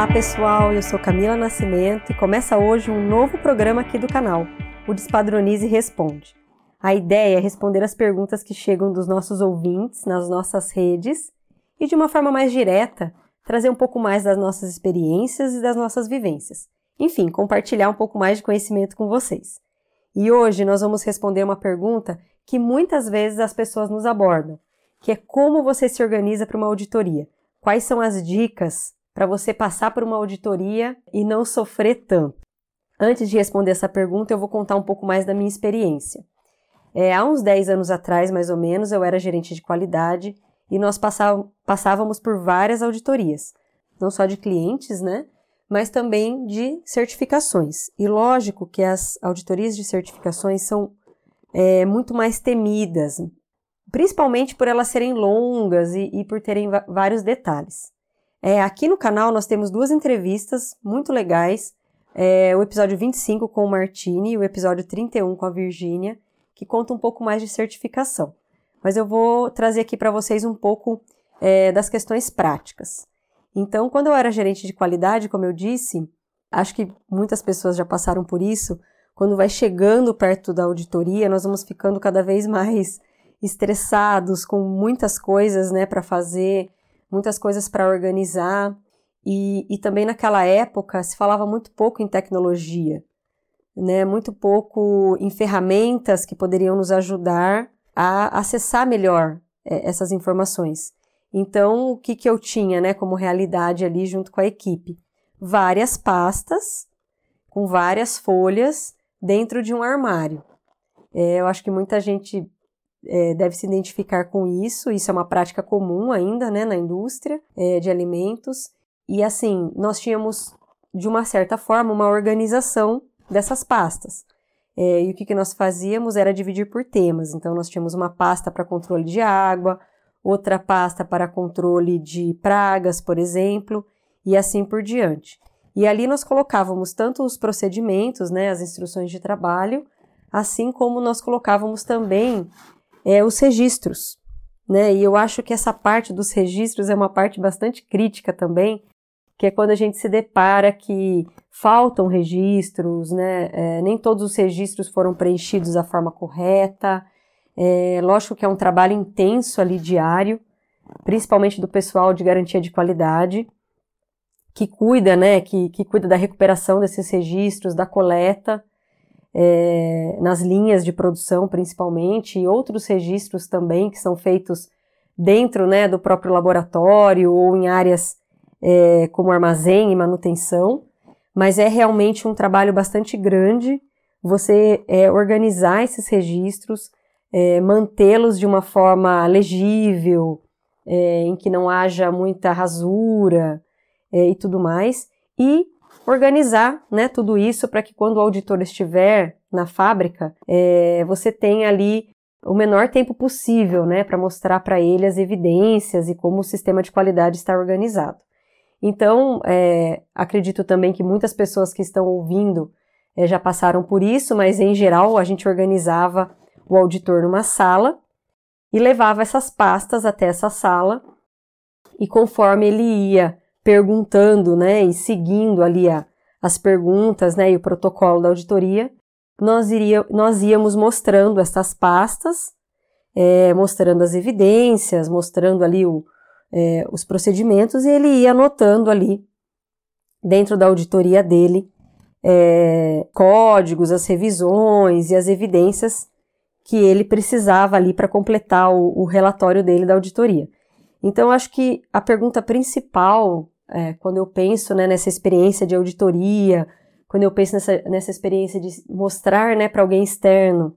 Olá pessoal, eu sou Camila Nascimento e começa hoje um novo programa aqui do canal, o Despadronize Responde. A ideia é responder as perguntas que chegam dos nossos ouvintes nas nossas redes e de uma forma mais direta trazer um pouco mais das nossas experiências e das nossas vivências. Enfim, compartilhar um pouco mais de conhecimento com vocês. E hoje nós vamos responder uma pergunta que muitas vezes as pessoas nos abordam, que é como você se organiza para uma auditoria. Quais são as dicas para você passar por uma auditoria e não sofrer tanto? Antes de responder essa pergunta, eu vou contar um pouco mais da minha experiência. É, há uns 10 anos atrás, mais ou menos, eu era gerente de qualidade e nós passávamos por várias auditorias, não só de clientes, né? Mas também de certificações. E lógico que as auditorias de certificações são é, muito mais temidas, principalmente por elas serem longas e, e por terem vários detalhes. É, aqui no canal nós temos duas entrevistas muito legais, é, o episódio 25 com o Martini e o episódio 31 com a Virgínia, que conta um pouco mais de certificação mas eu vou trazer aqui para vocês um pouco é, das questões práticas. Então, quando eu era gerente de qualidade, como eu disse, acho que muitas pessoas já passaram por isso. Quando vai chegando perto da auditoria, nós vamos ficando cada vez mais estressados, com muitas coisas né, para fazer, muitas coisas para organizar. E, e também naquela época se falava muito pouco em tecnologia, né, muito pouco em ferramentas que poderiam nos ajudar a acessar melhor é, essas informações. Então, o que, que eu tinha né, como realidade ali junto com a equipe? Várias pastas com várias folhas dentro de um armário. É, eu acho que muita gente é, deve se identificar com isso, isso é uma prática comum ainda né, na indústria é, de alimentos. E assim, nós tínhamos, de uma certa forma, uma organização dessas pastas. É, e o que, que nós fazíamos era dividir por temas. Então, nós tínhamos uma pasta para controle de água, outra pasta para controle de pragas, por exemplo, e assim por diante. E ali nós colocávamos tanto os procedimentos, né, as instruções de trabalho, assim como nós colocávamos também é, os registros. Né? E eu acho que essa parte dos registros é uma parte bastante crítica também, que é quando a gente se depara que faltam registros, né? É, nem todos os registros foram preenchidos da forma correta. É, lógico que é um trabalho intenso ali diário, principalmente do pessoal de garantia de qualidade, que cuida, né? Que, que cuida da recuperação desses registros, da coleta. É, nas linhas de produção principalmente, e outros registros também que são feitos dentro né, do próprio laboratório ou em áreas é, como armazém e manutenção, mas é realmente um trabalho bastante grande você é, organizar esses registros, é, mantê-los de uma forma legível, é, em que não haja muita rasura é, e tudo mais, e organizar né, tudo isso para que quando o auditor estiver na fábrica, é, você tenha ali o menor tempo possível né, para mostrar para ele as evidências e como o sistema de qualidade está organizado. Então, é, acredito também que muitas pessoas que estão ouvindo é, já passaram por isso, mas em geral a gente organizava o auditor numa sala e levava essas pastas até essa sala e conforme ele ia perguntando, né, e seguindo ali a, as perguntas, né, e o protocolo da auditoria, nós, iria, nós íamos mostrando essas pastas, é, mostrando as evidências, mostrando ali o, é, os procedimentos e ele ia anotando ali, dentro da auditoria dele, é, códigos, as revisões e as evidências que ele precisava ali para completar o, o, relatório dele da auditoria. Então, acho que a pergunta principal, é, quando eu penso né, nessa experiência de auditoria, quando eu penso nessa, nessa experiência de mostrar né, para alguém externo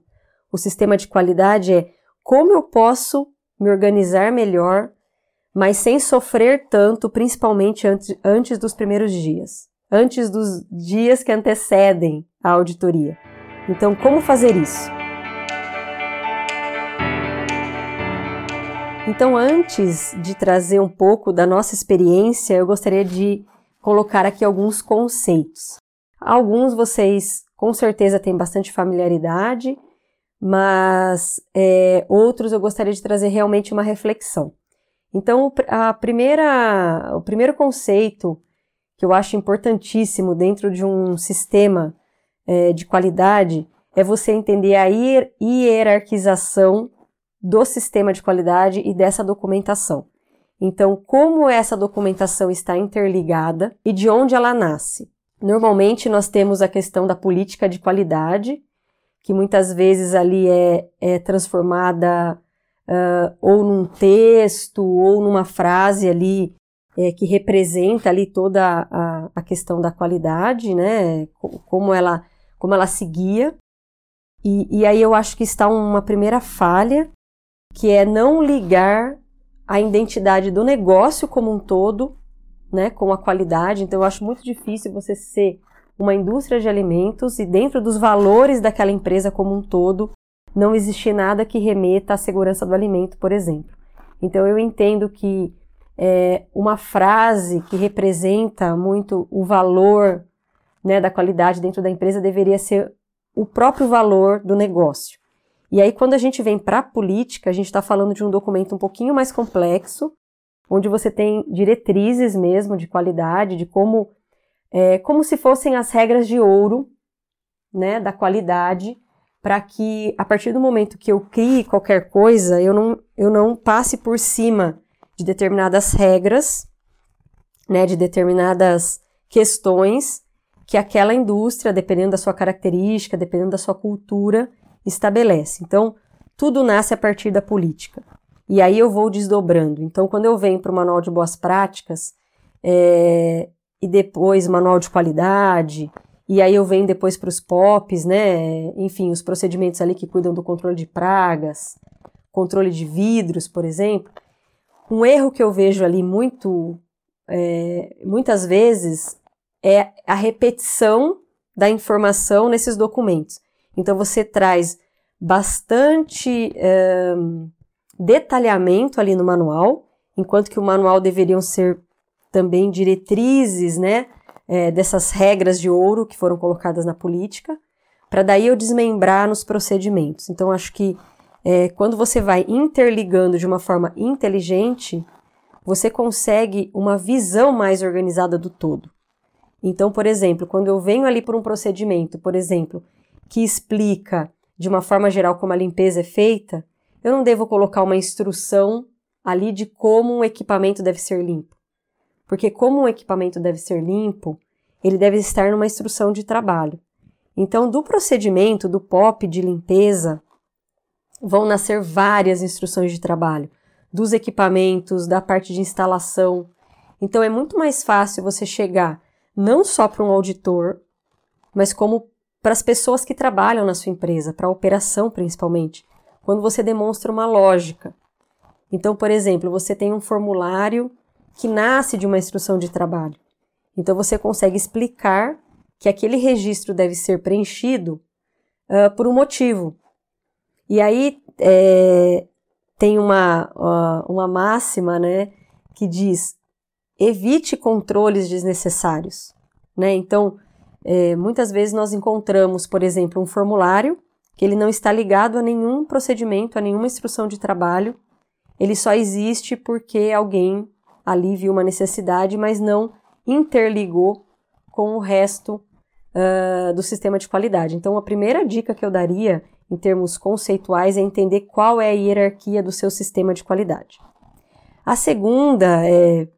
o sistema de qualidade, é como eu posso me organizar melhor mas sem sofrer tanto, principalmente antes, antes dos primeiros dias, antes dos dias que antecedem a auditoria. Então, como fazer isso? Então, antes de trazer um pouco da nossa experiência, eu gostaria de colocar aqui alguns conceitos. Alguns vocês com certeza têm bastante familiaridade, mas é, outros eu gostaria de trazer realmente uma reflexão. Então, a primeira, o primeiro conceito que eu acho importantíssimo dentro de um sistema é, de qualidade é você entender a hierarquização do sistema de qualidade e dessa documentação. Então, como essa documentação está interligada e de onde ela nasce? Normalmente, nós temos a questão da política de qualidade, que muitas vezes ali é, é transformada uh, ou num texto ou numa frase ali é, que representa ali toda a, a questão da qualidade, né? Como ela, como ela seguia. E, e aí eu acho que está uma primeira falha, que é não ligar a identidade do negócio como um todo, né, com a qualidade. Então eu acho muito difícil você ser uma indústria de alimentos e dentro dos valores daquela empresa como um todo não existir nada que remeta à segurança do alimento, por exemplo. Então eu entendo que é, uma frase que representa muito o valor né, da qualidade dentro da empresa deveria ser o próprio valor do negócio. E aí, quando a gente vem para a política, a gente está falando de um documento um pouquinho mais complexo, onde você tem diretrizes mesmo de qualidade, de como é, como se fossem as regras de ouro, né, da qualidade, para que a partir do momento que eu crie qualquer coisa, eu não, eu não passe por cima de determinadas regras, né, de determinadas questões que aquela indústria, dependendo da sua característica, dependendo da sua cultura, estabelece. Então, tudo nasce a partir da política. E aí eu vou desdobrando. Então, quando eu venho para o manual de boas práticas, é, e depois manual de qualidade, e aí eu venho depois para os POPs, né? Enfim, os procedimentos ali que cuidam do controle de pragas, controle de vidros, por exemplo. Um erro que eu vejo ali muito, é, muitas vezes, é a repetição da informação nesses documentos. Então você traz bastante é, detalhamento ali no manual, enquanto que o manual deveriam ser também diretrizes, né, é, dessas regras de ouro que foram colocadas na política, para daí eu desmembrar nos procedimentos. Então, acho que é, quando você vai interligando de uma forma inteligente, você consegue uma visão mais organizada do todo. Então, por exemplo, quando eu venho ali por um procedimento, por exemplo, que explica de uma forma geral como a limpeza é feita, eu não devo colocar uma instrução ali de como um equipamento deve ser limpo porque como o equipamento deve ser limpo, ele deve estar numa instrução de trabalho. Então, do procedimento do POP de limpeza, vão nascer várias instruções de trabalho, dos equipamentos, da parte de instalação. Então, é muito mais fácil você chegar não só para um auditor, mas como para as pessoas que trabalham na sua empresa, para a operação principalmente, quando você demonstra uma lógica. Então, por exemplo, você tem um formulário que nasce de uma instrução de trabalho. Então você consegue explicar que aquele registro deve ser preenchido uh, por um motivo. E aí é, tem uma, uh, uma máxima né, que diz: evite controles desnecessários. Né? Então, é, muitas vezes nós encontramos, por exemplo, um formulário que ele não está ligado a nenhum procedimento, a nenhuma instrução de trabalho, ele só existe porque alguém ali viu uma necessidade, mas não interligou com o resto uh, do sistema de qualidade. Então, a primeira dica que eu daria em termos conceituais é entender qual é a hierarquia do seu sistema de qualidade. A segunda é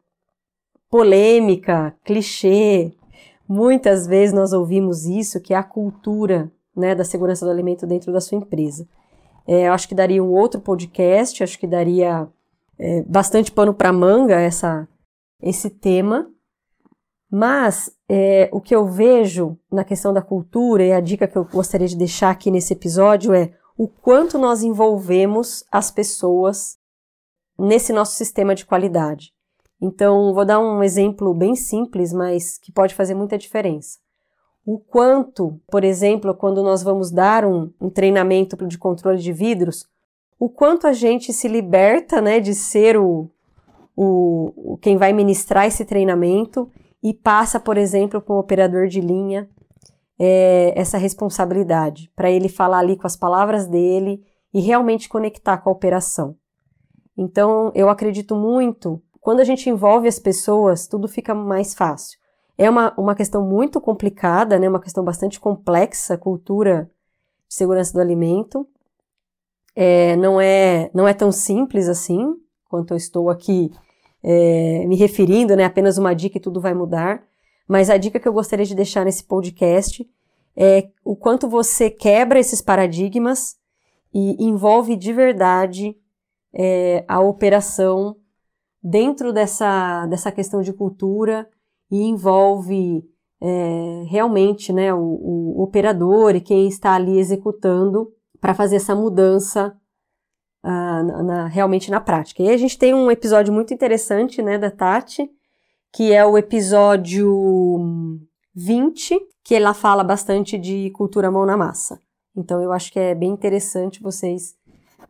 polêmica, clichê. Muitas vezes nós ouvimos isso, que é a cultura né, da segurança do alimento dentro da sua empresa. É, eu acho que daria um outro podcast, acho que daria é, bastante pano para manga essa, esse tema, mas é, o que eu vejo na questão da cultura e a dica que eu gostaria de deixar aqui nesse episódio é o quanto nós envolvemos as pessoas nesse nosso sistema de qualidade. Então, vou dar um exemplo bem simples, mas que pode fazer muita diferença. O quanto, por exemplo, quando nós vamos dar um, um treinamento de controle de vidros, o quanto a gente se liberta né, de ser o, o, o quem vai ministrar esse treinamento e passa, por exemplo, para um operador de linha é, essa responsabilidade, para ele falar ali com as palavras dele e realmente conectar com a operação. Então, eu acredito muito, quando a gente envolve as pessoas, tudo fica mais fácil. É uma, uma questão muito complicada, né? Uma questão bastante complexa, cultura de segurança do alimento. É, não, é, não é tão simples assim, quanto eu estou aqui é, me referindo, né? Apenas uma dica e tudo vai mudar. Mas a dica que eu gostaria de deixar nesse podcast é o quanto você quebra esses paradigmas e envolve de verdade é, a operação dentro dessa, dessa questão de cultura e envolve é, realmente né, o, o, operador e quem está ali executando para fazer essa mudança uh, na, na, realmente na prática. E a gente tem um episódio muito interessante né, da Tati, que é o episódio 20, que ela fala bastante de cultura mão na massa. Então eu acho que é bem interessante vocês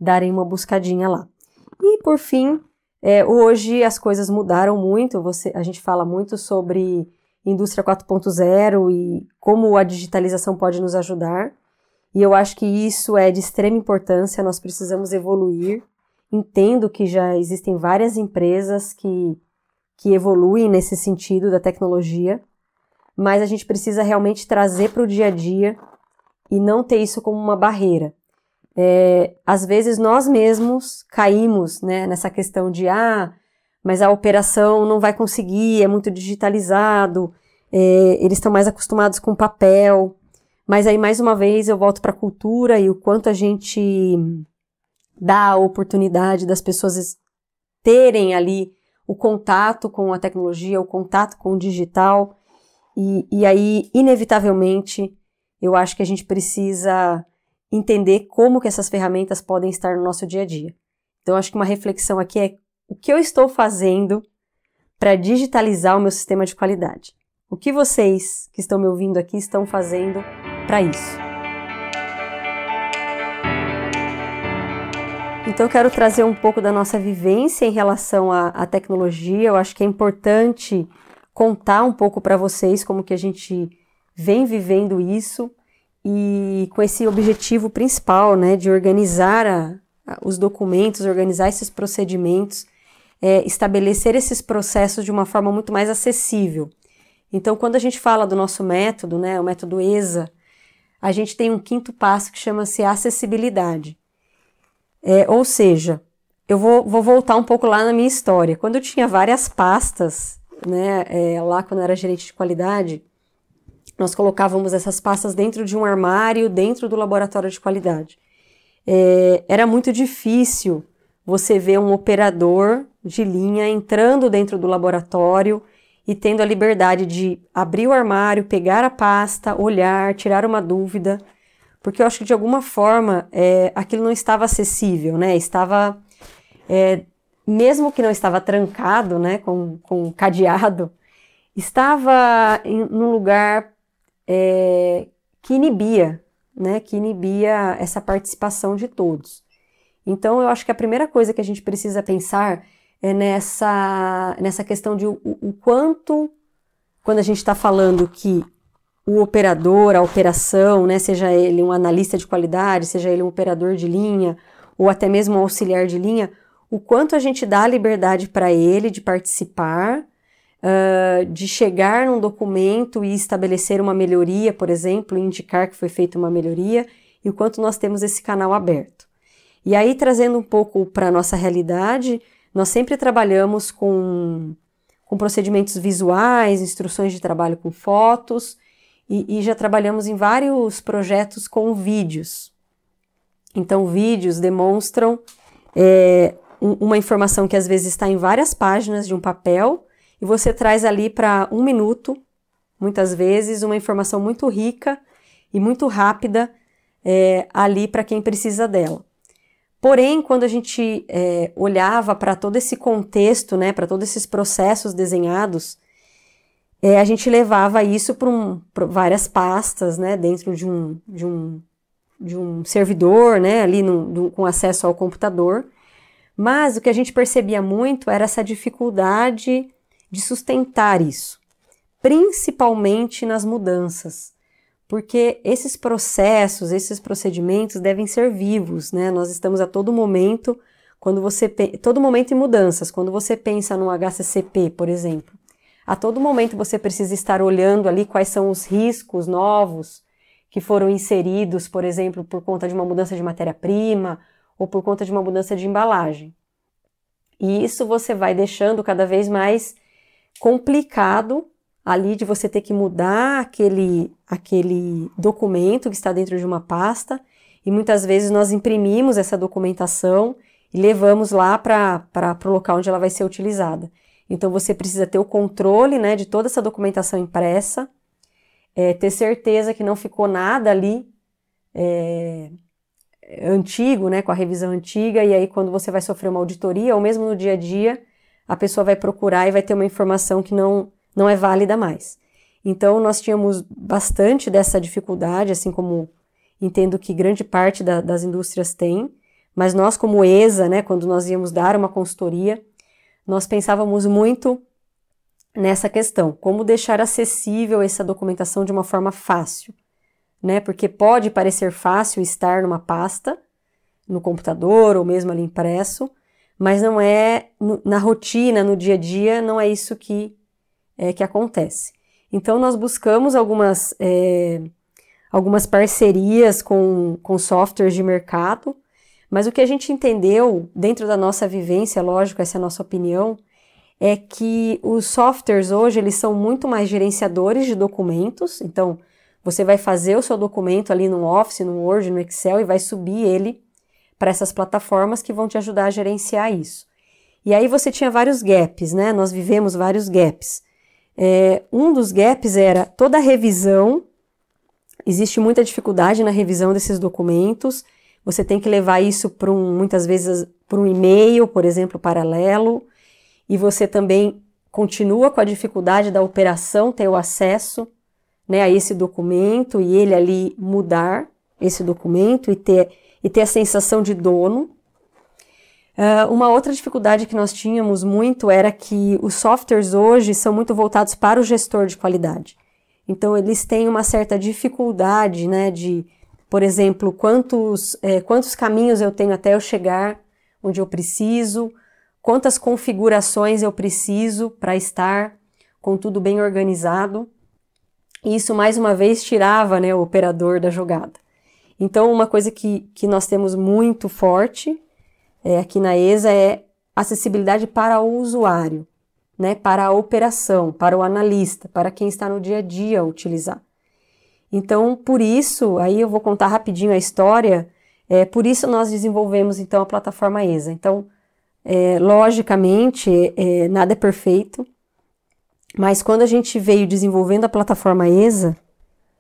darem uma buscadinha lá. E por fim, é, hoje as coisas mudaram muito. Você, a gente fala muito sobre indústria 4.0 e como a digitalização pode nos ajudar. E eu acho que isso é de extrema importância. Nós precisamos evoluir. Entendo que já existem várias empresas que, que evoluem nesse sentido da tecnologia, mas a gente precisa realmente trazer para o dia a dia e não ter isso como uma barreira. É, às vezes nós mesmos caímos né, nessa questão de ah, mas a operação não vai conseguir, é muito digitalizado, é, eles estão mais acostumados com papel. Mas aí, mais uma vez, eu volto para a cultura e o quanto a gente dá a oportunidade das pessoas terem ali o contato com a tecnologia, o contato com o digital. E, e aí, inevitavelmente, eu acho que a gente precisa entender como que essas ferramentas podem estar no nosso dia a dia. Então, acho que uma reflexão aqui é o que eu estou fazendo para digitalizar o meu sistema de qualidade. O que vocês que estão me ouvindo aqui estão fazendo para isso? Então, eu quero trazer um pouco da nossa vivência em relação à, à tecnologia. Eu acho que é importante contar um pouco para vocês como que a gente vem vivendo isso e com esse objetivo principal, né, de organizar a, a, os documentos, organizar esses procedimentos, é, estabelecer esses processos de uma forma muito mais acessível. Então, quando a gente fala do nosso método, né, o método ESA, a gente tem um quinto passo que chama-se acessibilidade. É, ou seja, eu vou, vou, voltar um pouco lá na minha história. Quando eu tinha várias pastas, né, é, lá quando eu era gerente de qualidade, nós colocávamos essas pastas dentro de um armário, dentro do laboratório de qualidade. É, era muito difícil você ver um operador de linha entrando dentro do laboratório e tendo a liberdade de abrir o armário, pegar a pasta, olhar, tirar uma dúvida, porque eu acho que de alguma forma é, aquilo não estava acessível, né? Estava, é, mesmo que não estava trancado, né, com, com cadeado, estava em, num lugar é, que inibia, né, que inibia essa participação de todos. Então, eu acho que a primeira coisa que a gente precisa pensar é nessa, nessa questão de o, o quanto, quando a gente está falando que o operador, a operação, né, seja ele um analista de qualidade, seja ele um operador de linha, ou até mesmo um auxiliar de linha, o quanto a gente dá liberdade para ele de participar, de chegar num documento e estabelecer uma melhoria, por exemplo, indicar que foi feita uma melhoria, e o quanto nós temos esse canal aberto. E aí, trazendo um pouco para a nossa realidade, nós sempre trabalhamos com, com procedimentos visuais, instruções de trabalho com fotos, e, e já trabalhamos em vários projetos com vídeos. Então, vídeos demonstram é, uma informação que às vezes está em várias páginas de um papel, e você traz ali para um minuto, muitas vezes, uma informação muito rica e muito rápida é, ali para quem precisa dela. Porém, quando a gente é, olhava para todo esse contexto, né, para todos esses processos desenhados, é, a gente levava isso para um, várias pastas, né, dentro de um, de um, de um servidor, né, ali no, do, com acesso ao computador. Mas o que a gente percebia muito era essa dificuldade de sustentar isso, principalmente nas mudanças, porque esses processos, esses procedimentos devem ser vivos, né? Nós estamos a todo momento, quando você todo momento em mudanças, quando você pensa no HCCP, por exemplo, a todo momento você precisa estar olhando ali quais são os riscos novos que foram inseridos, por exemplo, por conta de uma mudança de matéria-prima ou por conta de uma mudança de embalagem. E isso você vai deixando cada vez mais complicado ali de você ter que mudar aquele, aquele documento que está dentro de uma pasta e muitas vezes nós imprimimos essa documentação e levamos lá para o local onde ela vai ser utilizada. Então você precisa ter o controle né, de toda essa documentação impressa, é, ter certeza que não ficou nada ali é, antigo, né, com a revisão antiga, e aí quando você vai sofrer uma auditoria, ou mesmo no dia a dia, a pessoa vai procurar e vai ter uma informação que não, não é válida mais. Então nós tínhamos bastante dessa dificuldade, assim como entendo que grande parte da, das indústrias tem, mas nós como ESA, né, quando nós íamos dar uma consultoria, nós pensávamos muito nessa questão, como deixar acessível essa documentação de uma forma fácil, né? Porque pode parecer fácil estar numa pasta, no computador ou mesmo ali impresso, mas não é na rotina, no dia a dia, não é isso que é, que acontece. Então nós buscamos algumas é, algumas parcerias com, com softwares de mercado mas o que a gente entendeu dentro da nossa vivência, lógico, essa é a nossa opinião, é que os softwares hoje eles são muito mais gerenciadores de documentos. Então, você vai fazer o seu documento ali no Office, no Word, no Excel e vai subir ele para essas plataformas que vão te ajudar a gerenciar isso. E aí você tinha vários gaps, né? Nós vivemos vários gaps. É, um dos gaps era toda a revisão. Existe muita dificuldade na revisão desses documentos. Você tem que levar isso para um, muitas vezes, para um e-mail, por exemplo, paralelo, e você também continua com a dificuldade da operação ter o acesso né, a esse documento e ele ali mudar esse documento e ter, e ter a sensação de dono. Uh, uma outra dificuldade que nós tínhamos muito era que os softwares hoje são muito voltados para o gestor de qualidade. Então, eles têm uma certa dificuldade né, de por exemplo, quantos, é, quantos caminhos eu tenho até eu chegar onde eu preciso, quantas configurações eu preciso para estar com tudo bem organizado. E isso, mais uma vez, tirava né, o operador da jogada. Então, uma coisa que, que nós temos muito forte é, aqui na ESA é acessibilidade para o usuário, né, para a operação, para o analista, para quem está no dia a dia a utilizar. Então, por isso, aí eu vou contar rapidinho a história, é, por isso nós desenvolvemos então a plataforma ESA. Então, é, logicamente, é, nada é perfeito, mas quando a gente veio desenvolvendo a plataforma ESA,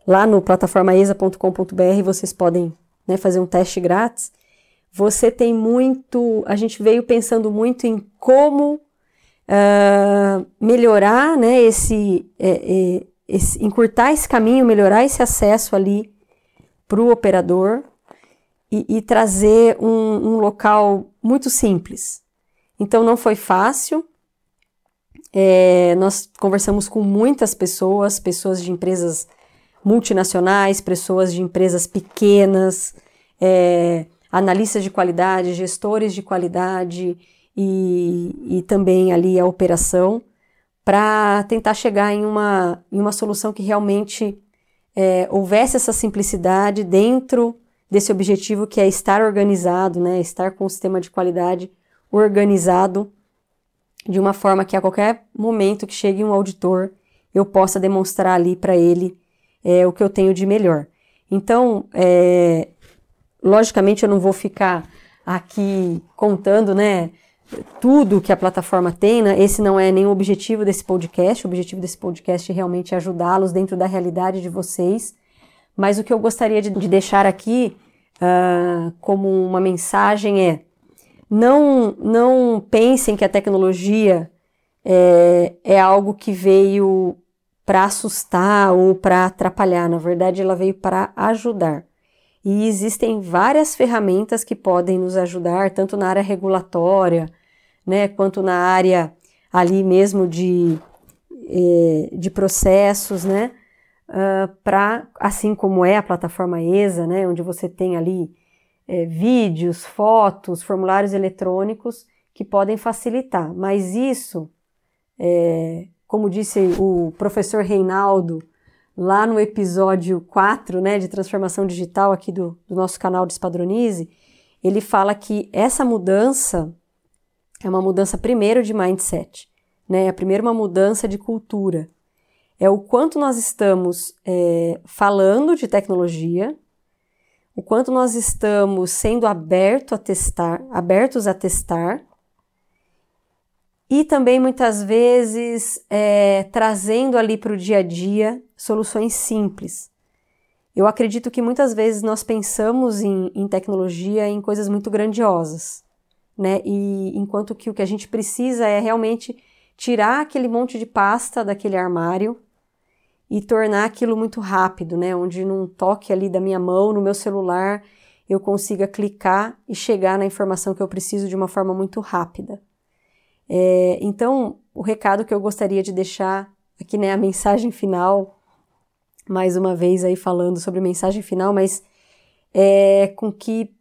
lá no plataformaesa.com.br vocês podem né, fazer um teste grátis. Você tem muito. A gente veio pensando muito em como uh, melhorar né, esse, é, é, esse, encurtar esse caminho, melhorar esse acesso ali para o operador e, e trazer um, um, local muito simples. Então não foi fácil. É, nós conversamos com muitas pessoas, pessoas de empresas multinacionais, pessoas de empresas pequenas, é, analistas de qualidade, gestores de qualidade e, e também ali a operação para tentar chegar em uma, em uma solução que realmente é, houvesse essa simplicidade dentro desse objetivo que é estar organizado, né, estar com o sistema de qualidade organizado de uma forma que a qualquer momento que chegue um auditor eu possa demonstrar ali para ele é, o que eu tenho de melhor. Então, é, logicamente eu não vou ficar aqui contando, né, tudo que a plataforma tem, né? esse não é nem o objetivo desse podcast, o objetivo desse podcast é realmente ajudá-los dentro da realidade de vocês, mas o que eu gostaria de, de deixar aqui uh, como uma mensagem é, não, não pensem que a tecnologia é, é algo que veio para assustar ou para atrapalhar, na verdade ela veio para ajudar. E existem várias ferramentas que podem nos ajudar, tanto na área regulatória, né, quanto na área ali mesmo de, eh, de processos, né, uh, para, assim como é a plataforma ESA, né, onde você tem ali eh, vídeos, fotos, formulários eletrônicos que podem facilitar, mas isso é, como disse o professor Reinaldo lá no episódio 4, né, de transformação digital aqui do, do nosso canal Despadronize, ele fala que essa mudança é uma mudança primeiro de mindset, né? É primeiro uma mudança de cultura. É o quanto nós estamos é, falando de tecnologia, o quanto nós estamos sendo aberto a testar, abertos a testar, e também muitas vezes é, trazendo ali para o dia a dia soluções simples. Eu acredito que muitas vezes nós pensamos em, em tecnologia em coisas muito grandiosas, né? E enquanto que o que a gente precisa é realmente tirar aquele monte de pasta daquele armário e tornar aquilo muito rápido, né? Onde num toque ali da minha mão, no meu celular, eu consiga clicar e chegar na informação que eu preciso de uma forma muito rápida. É, então, o recado que eu gostaria de deixar aqui, né, a mensagem final, mais uma vez aí falando sobre mensagem final, mas é com que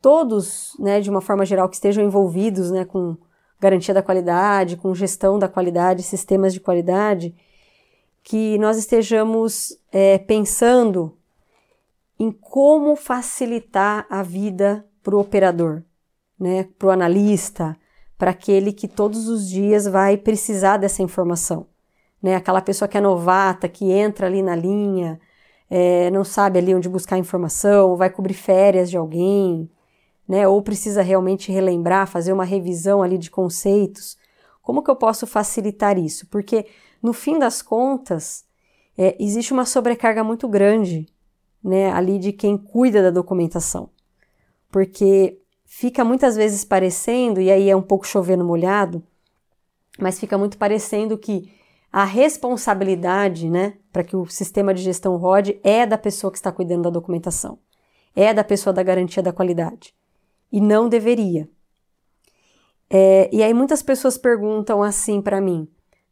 todos, né, de uma forma geral, que estejam envolvidos, né, com garantia da qualidade, com gestão da qualidade, sistemas de qualidade, que nós estejamos é, pensando em como facilitar a vida para o operador, né, para o analista, para aquele que todos os dias vai precisar dessa informação. Né? Aquela pessoa que é novata, que entra ali na linha, é, não sabe ali onde buscar informação, vai cobrir férias de alguém, né? ou precisa realmente relembrar, fazer uma revisão ali de conceitos. Como que eu posso facilitar isso? Porque no fim das contas, é, existe uma sobrecarga muito grande né, ali de quem cuida da documentação. Porque fica muitas vezes parecendo, e aí é um pouco chovendo molhado, mas fica muito parecendo que a responsabilidade, né, para que o sistema de gestão rode é da pessoa que está cuidando da documentação, é da pessoa da garantia da qualidade. E não deveria. É, e aí muitas pessoas perguntam assim para mim: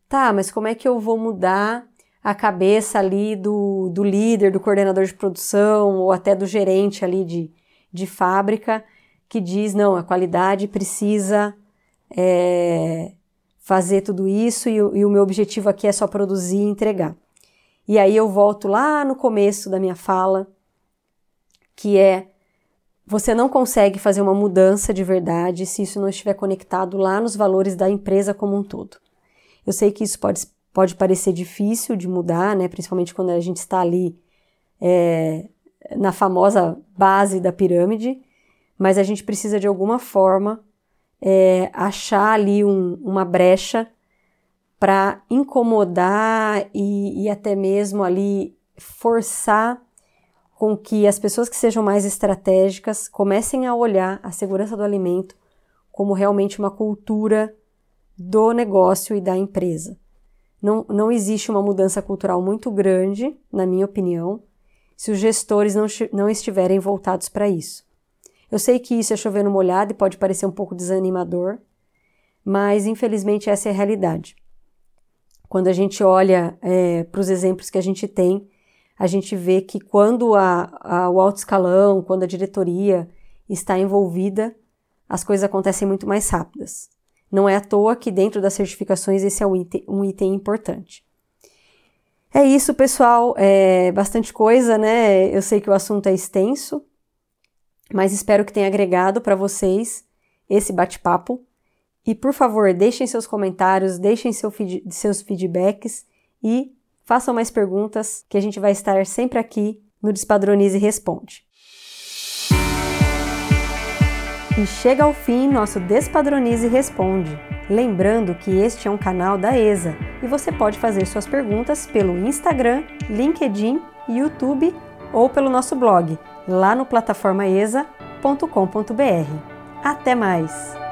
Tá, mas como é que eu vou mudar a cabeça ali do, do líder, do coordenador de produção ou até do gerente ali de, de fábrica que diz: não, a qualidade precisa é, fazer tudo isso e, e o meu objetivo aqui é só produzir e entregar. E aí eu volto lá no começo da minha fala, que é você não consegue fazer uma mudança de verdade se isso não estiver conectado lá nos valores da empresa como um todo. Eu sei que isso pode, pode parecer difícil de mudar, né? Principalmente quando a gente está ali é, na famosa base da pirâmide, mas a gente precisa de alguma forma é, achar ali um, uma brecha para incomodar e, e até mesmo ali forçar com que as pessoas que sejam mais estratégicas comecem a olhar a segurança do alimento como realmente uma cultura do negócio e da empresa. Não, não existe uma mudança cultural muito grande, na minha opinião, se os gestores não, não estiverem voltados para isso. Eu sei que isso é chover no molhado e pode parecer um pouco desanimador, mas infelizmente essa é a realidade. Quando a gente olha é, para os exemplos que a gente tem, a gente vê que quando a, a, o alto escalão, quando a diretoria está envolvida, as coisas acontecem muito mais rápidas. Não é à toa que dentro das certificações esse é um item, um item importante. É isso, pessoal. É bastante coisa, né? Eu sei que o assunto é extenso, mas espero que tenha agregado para vocês esse bate-papo. E, por favor, deixem seus comentários, deixem seu feed, seus feedbacks e façam mais perguntas, que a gente vai estar sempre aqui no Despadronize Responde. E chega ao fim nosso Despadronize Responde. Lembrando que este é um canal da ESA e você pode fazer suas perguntas pelo Instagram, LinkedIn, YouTube ou pelo nosso blog lá no plataformaesa.com.br. Até mais!